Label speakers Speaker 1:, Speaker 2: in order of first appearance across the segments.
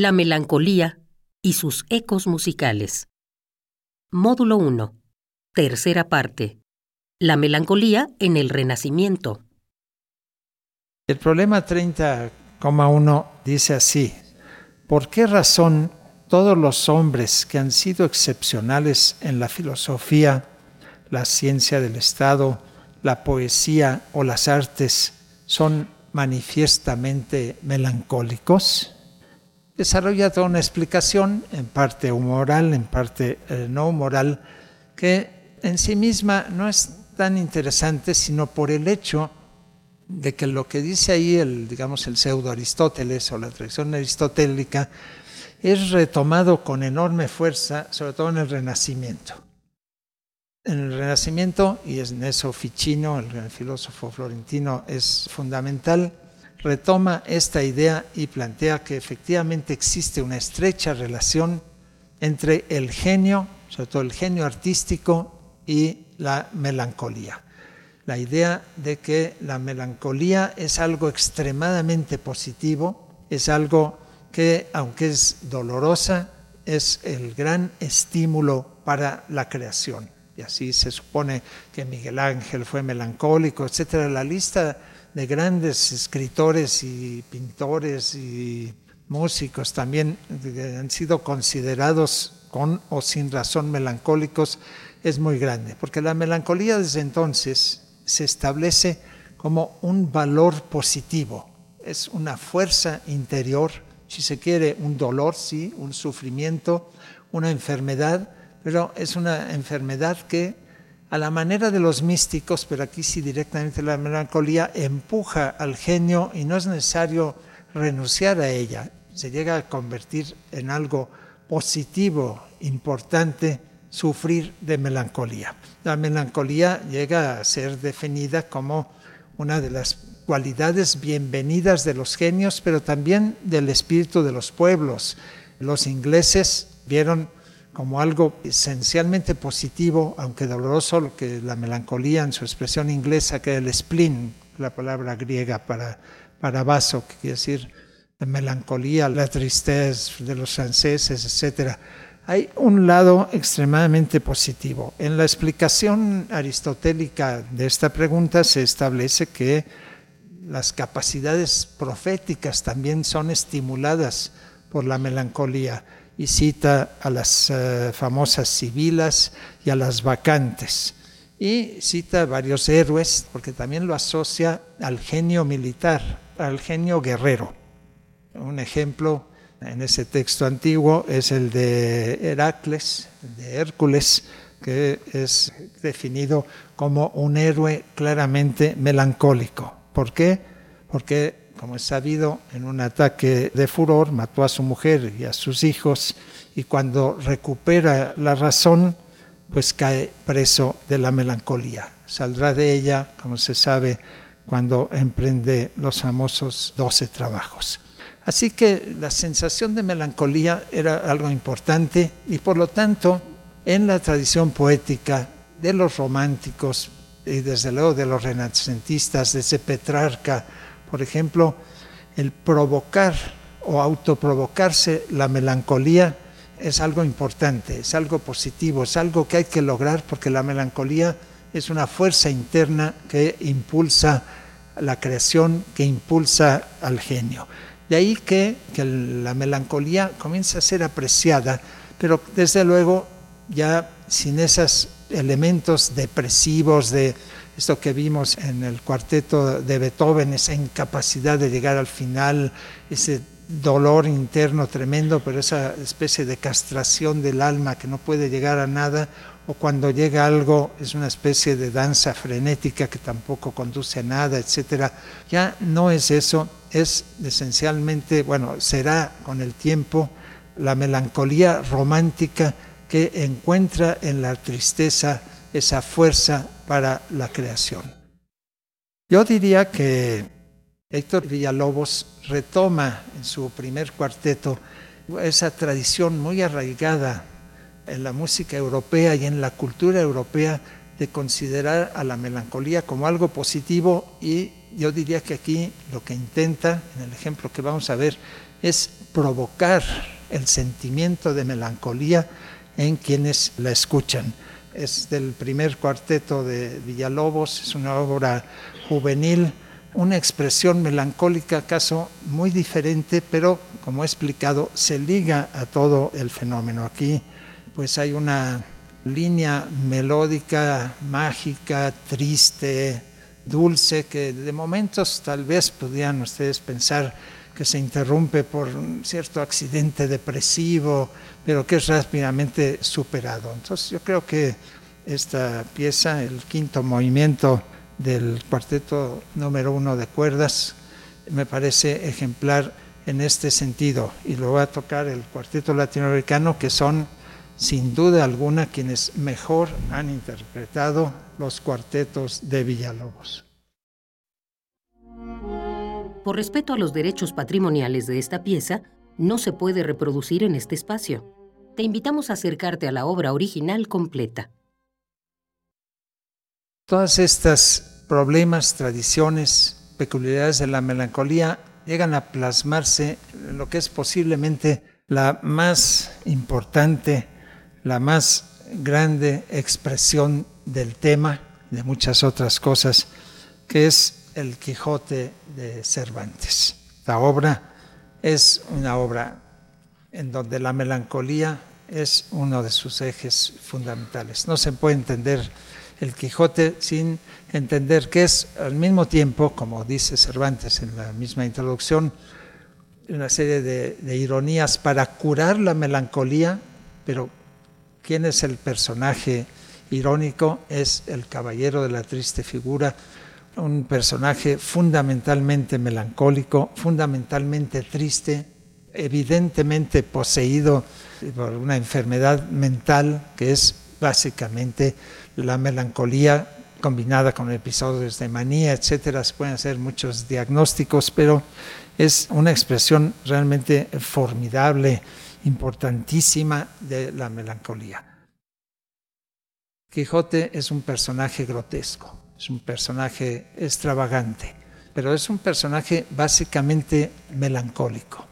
Speaker 1: La melancolía y sus ecos musicales. Módulo 1. Tercera parte. La melancolía en el Renacimiento.
Speaker 2: El problema 30,1 dice así, ¿por qué razón todos los hombres que han sido excepcionales en la filosofía, la ciencia del Estado, la poesía o las artes son manifiestamente melancólicos? Desarrolla toda una explicación, en parte humoral, en parte eh, no humoral, que en sí misma no es tan interesante, sino por el hecho de que lo que dice ahí el, digamos, el pseudo Aristóteles o la tradición aristotélica es retomado con enorme fuerza, sobre todo en el Renacimiento. En el Renacimiento, y en eso Ficino, el filósofo florentino, es fundamental, retoma esta idea y plantea que efectivamente existe una estrecha relación entre el genio, sobre todo el genio artístico, y la melancolía. La idea de que la melancolía es algo extremadamente positivo, es algo que, aunque es dolorosa, es el gran estímulo para la creación. Y así se supone que Miguel Ángel fue melancólico, etc. La lista de grandes escritores y pintores y músicos también han sido considerados con o sin razón melancólicos es muy grande, porque la melancolía desde entonces se establece como un valor positivo, es una fuerza interior, si se quiere, un dolor, sí, un sufrimiento, una enfermedad, pero es una enfermedad que a la manera de los místicos, pero aquí sí directamente la melancolía empuja al genio y no es necesario renunciar a ella, se llega a convertir en algo positivo, importante, sufrir de melancolía. La melancolía llega a ser definida como una de las cualidades bienvenidas de los genios, pero también del espíritu de los pueblos. Los ingleses vieron como algo esencialmente positivo, aunque doloroso, lo que la melancolía en su expresión inglesa, que es el spleen, la palabra griega para, para vaso, que quiere decir la melancolía, la tristeza de los franceses, etc. Hay un lado extremadamente positivo. En la explicación aristotélica de esta pregunta se establece que las capacidades proféticas también son estimuladas por la melancolía y cita a las eh, famosas sibilas y a las vacantes. Y cita varios héroes, porque también lo asocia al genio militar, al genio guerrero. Un ejemplo en ese texto antiguo es el de Heracles, de Hércules, que es definido como un héroe claramente melancólico. ¿Por qué? Porque como es sabido, en un ataque de furor mató a su mujer y a sus hijos y cuando recupera la razón, pues cae preso de la melancolía. Saldrá de ella, como se sabe, cuando emprende los famosos doce trabajos. Así que la sensación de melancolía era algo importante y por lo tanto en la tradición poética de los románticos y desde luego de los renacentistas, desde Petrarca, por ejemplo, el provocar o autoprovocarse la melancolía es algo importante, es algo positivo, es algo que hay que lograr porque la melancolía es una fuerza interna que impulsa la creación, que impulsa al genio. De ahí que, que la melancolía comienza a ser apreciada, pero desde luego ya sin esos elementos depresivos de esto que vimos en el cuarteto de Beethoven, esa incapacidad de llegar al final, ese dolor interno tremendo, pero esa especie de castración del alma que no puede llegar a nada, o cuando llega algo es una especie de danza frenética que tampoco conduce a nada, etcétera. Ya no es eso, es esencialmente, bueno, será con el tiempo la melancolía romántica que encuentra en la tristeza esa fuerza para la creación. Yo diría que Héctor Villalobos retoma en su primer cuarteto esa tradición muy arraigada en la música europea y en la cultura europea de considerar a la melancolía como algo positivo y yo diría que aquí lo que intenta, en el ejemplo que vamos a ver, es provocar el sentimiento de melancolía en quienes la escuchan. Es del primer cuarteto de Villalobos, es una obra juvenil, una expresión melancólica, acaso muy diferente, pero como he explicado, se liga a todo el fenómeno. Aquí pues hay una línea melódica, mágica, triste, dulce, que de momentos tal vez podrían ustedes pensar que se interrumpe por un cierto accidente depresivo, pero que es rápidamente superado. Entonces yo creo que esta pieza, el quinto movimiento del cuarteto número uno de cuerdas, me parece ejemplar en este sentido. Y lo va a tocar el cuarteto latinoamericano, que son sin duda alguna quienes mejor han interpretado los cuartetos de Villalobos.
Speaker 1: Por respeto a los derechos patrimoniales de esta pieza, no se puede reproducir en este espacio. Te invitamos a acercarte a la obra original completa.
Speaker 2: Todas estas problemas, tradiciones, peculiaridades de la melancolía llegan a plasmarse en lo que es posiblemente la más importante, la más grande expresión del tema, de muchas otras cosas, que es el Quijote de Cervantes. La obra es una obra en donde la melancolía es uno de sus ejes fundamentales. No se puede entender el Quijote sin entender que es al mismo tiempo, como dice Cervantes en la misma introducción, una serie de, ironías para curar la melancolía, pero ¿quién es el personaje irónico? Es el caballero de la triste figura, un personaje fundamentalmente melancólico, fundamentalmente triste, evidentemente poseído por una enfermedad mental que es básicamente la melancolía combinada con episodios de manía, etcétera. Se pueden hacer muchos diagnósticos, pero es una expresión realmente formidable, importantísima de la melancolía. Quijote es un personaje grotesco es un personaje extravagante, pero es un personaje básicamente melancólico.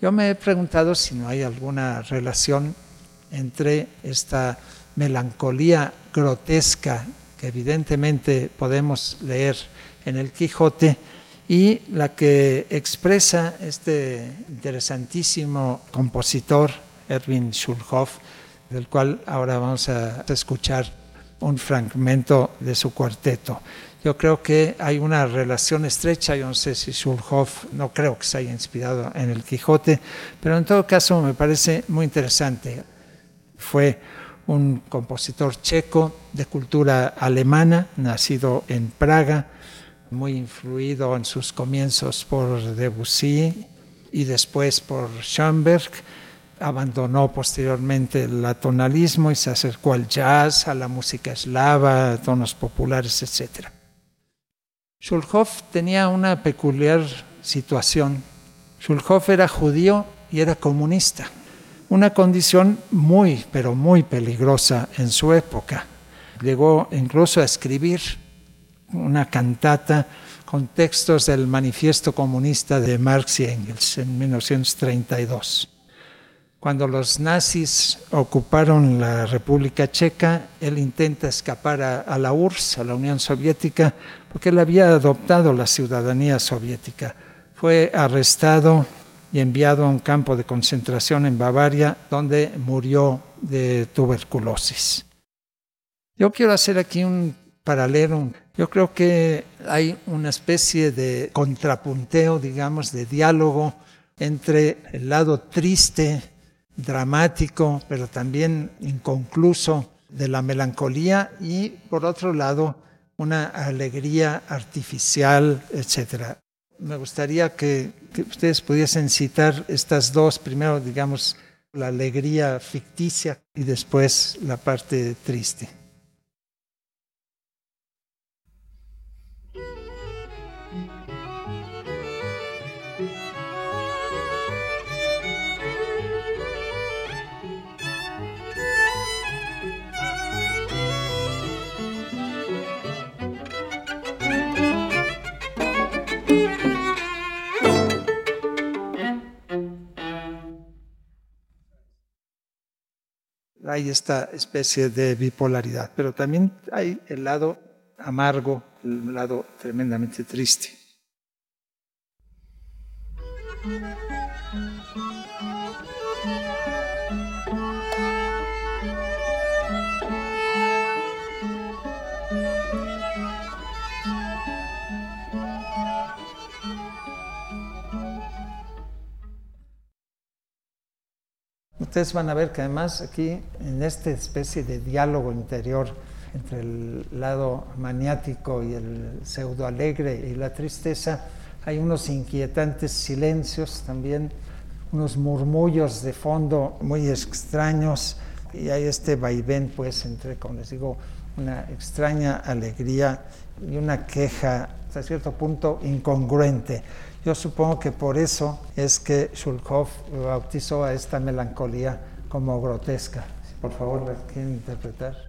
Speaker 2: Yo me he preguntado si no hay alguna relación entre esta melancolía grotesca que evidentemente podemos leer en el Quijote y la que expresa este interesantísimo compositor Erwin Schulhoff, del cual ahora vamos a escuchar un fragmento de su cuarteto. Yo creo que hay una relación estrecha, yo no sé si Schulhoff, no creo que se haya inspirado en el Quijote, pero en todo caso me parece muy interesante. Fue un compositor checo de cultura alemana, nacido en Praga, muy influido en sus comienzos por Debussy y después por Schoenberg abandonó posteriormente el atonalismo y se acercó al jazz, a la música eslava, a tonos populares, etc. Schulhoff tenía una peculiar situación. Schulhoff era judío y era comunista, una condición muy, pero muy peligrosa en su época. Llegó incluso a escribir una cantata con textos del Manifiesto Comunista de Marx y Engels en 1932. Cuando los nazis ocuparon la República Checa, él intenta escapar a, la URSS, a la Unión Soviética, porque él había adoptado la ciudadanía soviética. Fue arrestado y enviado a un campo de concentración en Bavaria, donde murió de tuberculosis. Yo quiero hacer aquí un paralelo. Yo creo que hay una especie de contrapunteo, digamos, de diálogo entre el lado triste dramático, pero también inconcluso de la melancolía y por otro lado una alegría artificial, etc. Me gustaría que, que ustedes pudiesen citar estas dos, primero digamos la alegría ficticia y después la parte triste. Hay esta especie de bipolaridad, pero también hay el lado amargo, el lado tremendamente triste. Ustedes van a ver que además aquí, en esta especie de diálogo interior entre el lado maniático y el pseudo alegre y la tristeza, hay unos inquietantes silencios también, unos murmullos de fondo muy extraños y hay este vaivén, pues, entre, como les digo, una extraña alegría y una queja, hasta cierto punto, incongruente. Yo supongo que por eso es que Shulkov bautizó a esta melancolía como grotesca. Por favor, ¿la quieren interpretar?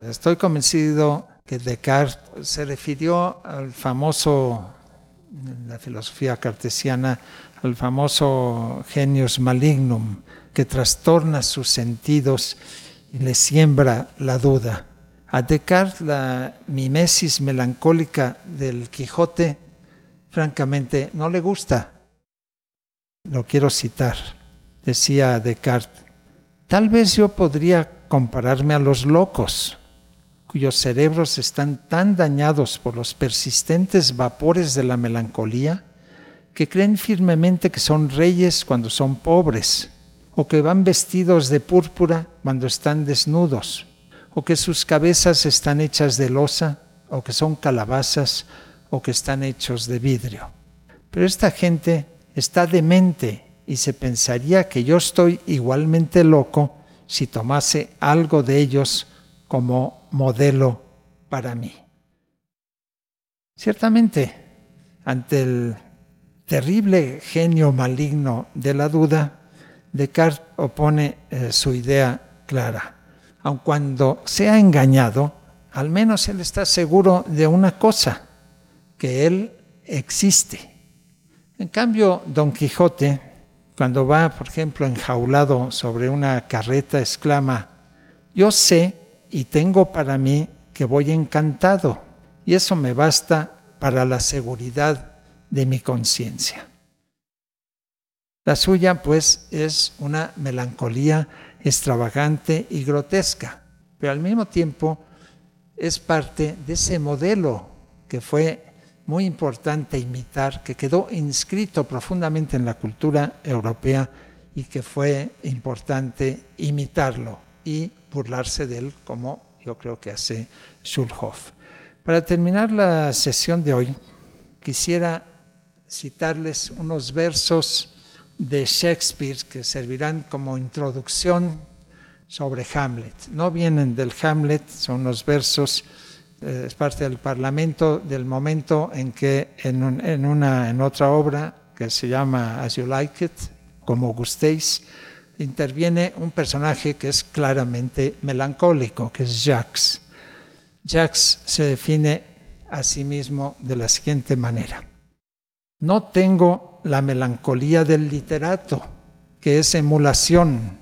Speaker 2: Estoy convencido que Descartes se refirió al famoso, en la filosofía cartesiana, al famoso genius malignum, que trastorna sus sentidos y le siembra la duda. A Descartes la mimesis melancólica del Quijote francamente no le gusta. Lo quiero citar. Decía Descartes, tal vez yo podría compararme a los locos, cuyos cerebros están tan dañados por los persistentes vapores de la melancolía, que creen firmemente que son reyes cuando son pobres, o que van vestidos de púrpura cuando están desnudos o que sus cabezas están hechas de losa, o que son calabazas, o que están hechos de vidrio. Pero esta gente está demente y se pensaría que yo estoy igualmente loco si tomase algo de ellos como modelo para mí. Ciertamente, ante el terrible genio maligno de la duda, Descartes opone eh, su idea clara aun cuando sea engañado, al menos él está seguro de una cosa, que él existe. En cambio, Don Quijote, cuando va, por ejemplo, enjaulado sobre una carreta, exclama, yo sé y tengo para mí que voy encantado, y eso me basta para la seguridad de mi conciencia. La suya, pues, es una melancolía extravagante y grotesca, pero al mismo tiempo es parte de ese modelo que fue muy importante imitar, que quedó inscrito profundamente en la cultura europea y que fue importante imitarlo y burlarse de él como yo creo que hace Schulhoff. Para terminar la sesión de hoy, quisiera citarles unos versos de Shakespeare que servirán como introducción sobre Hamlet. No vienen del Hamlet, son los versos, eh, es parte del Parlamento del momento en que en, una, en otra obra que se llama As You Like It, como gustéis, interviene un personaje que es claramente melancólico, que es Jacques. Jacques se define a sí mismo de la siguiente manera. No tengo la melancolía del literato, que es emulación,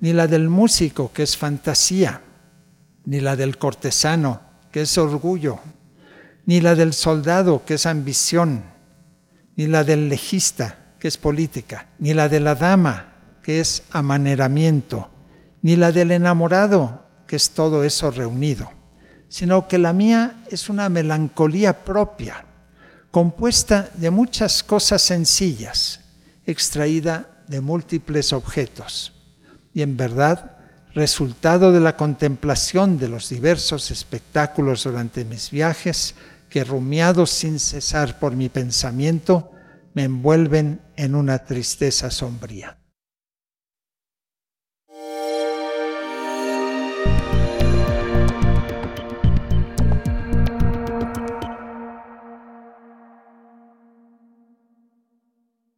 Speaker 2: ni la del músico, que es fantasía, ni la del cortesano, que es orgullo, ni la del soldado, que es ambición, ni la del legista, que es política, ni la de la dama, que es amaneramiento, ni la del enamorado, que es todo eso reunido, sino que la mía es una melancolía propia compuesta de muchas cosas sencillas, extraída de múltiples objetos, y en verdad resultado de la contemplación de los diversos espectáculos durante mis viajes, que rumiados sin cesar por mi pensamiento, me envuelven en una tristeza sombría.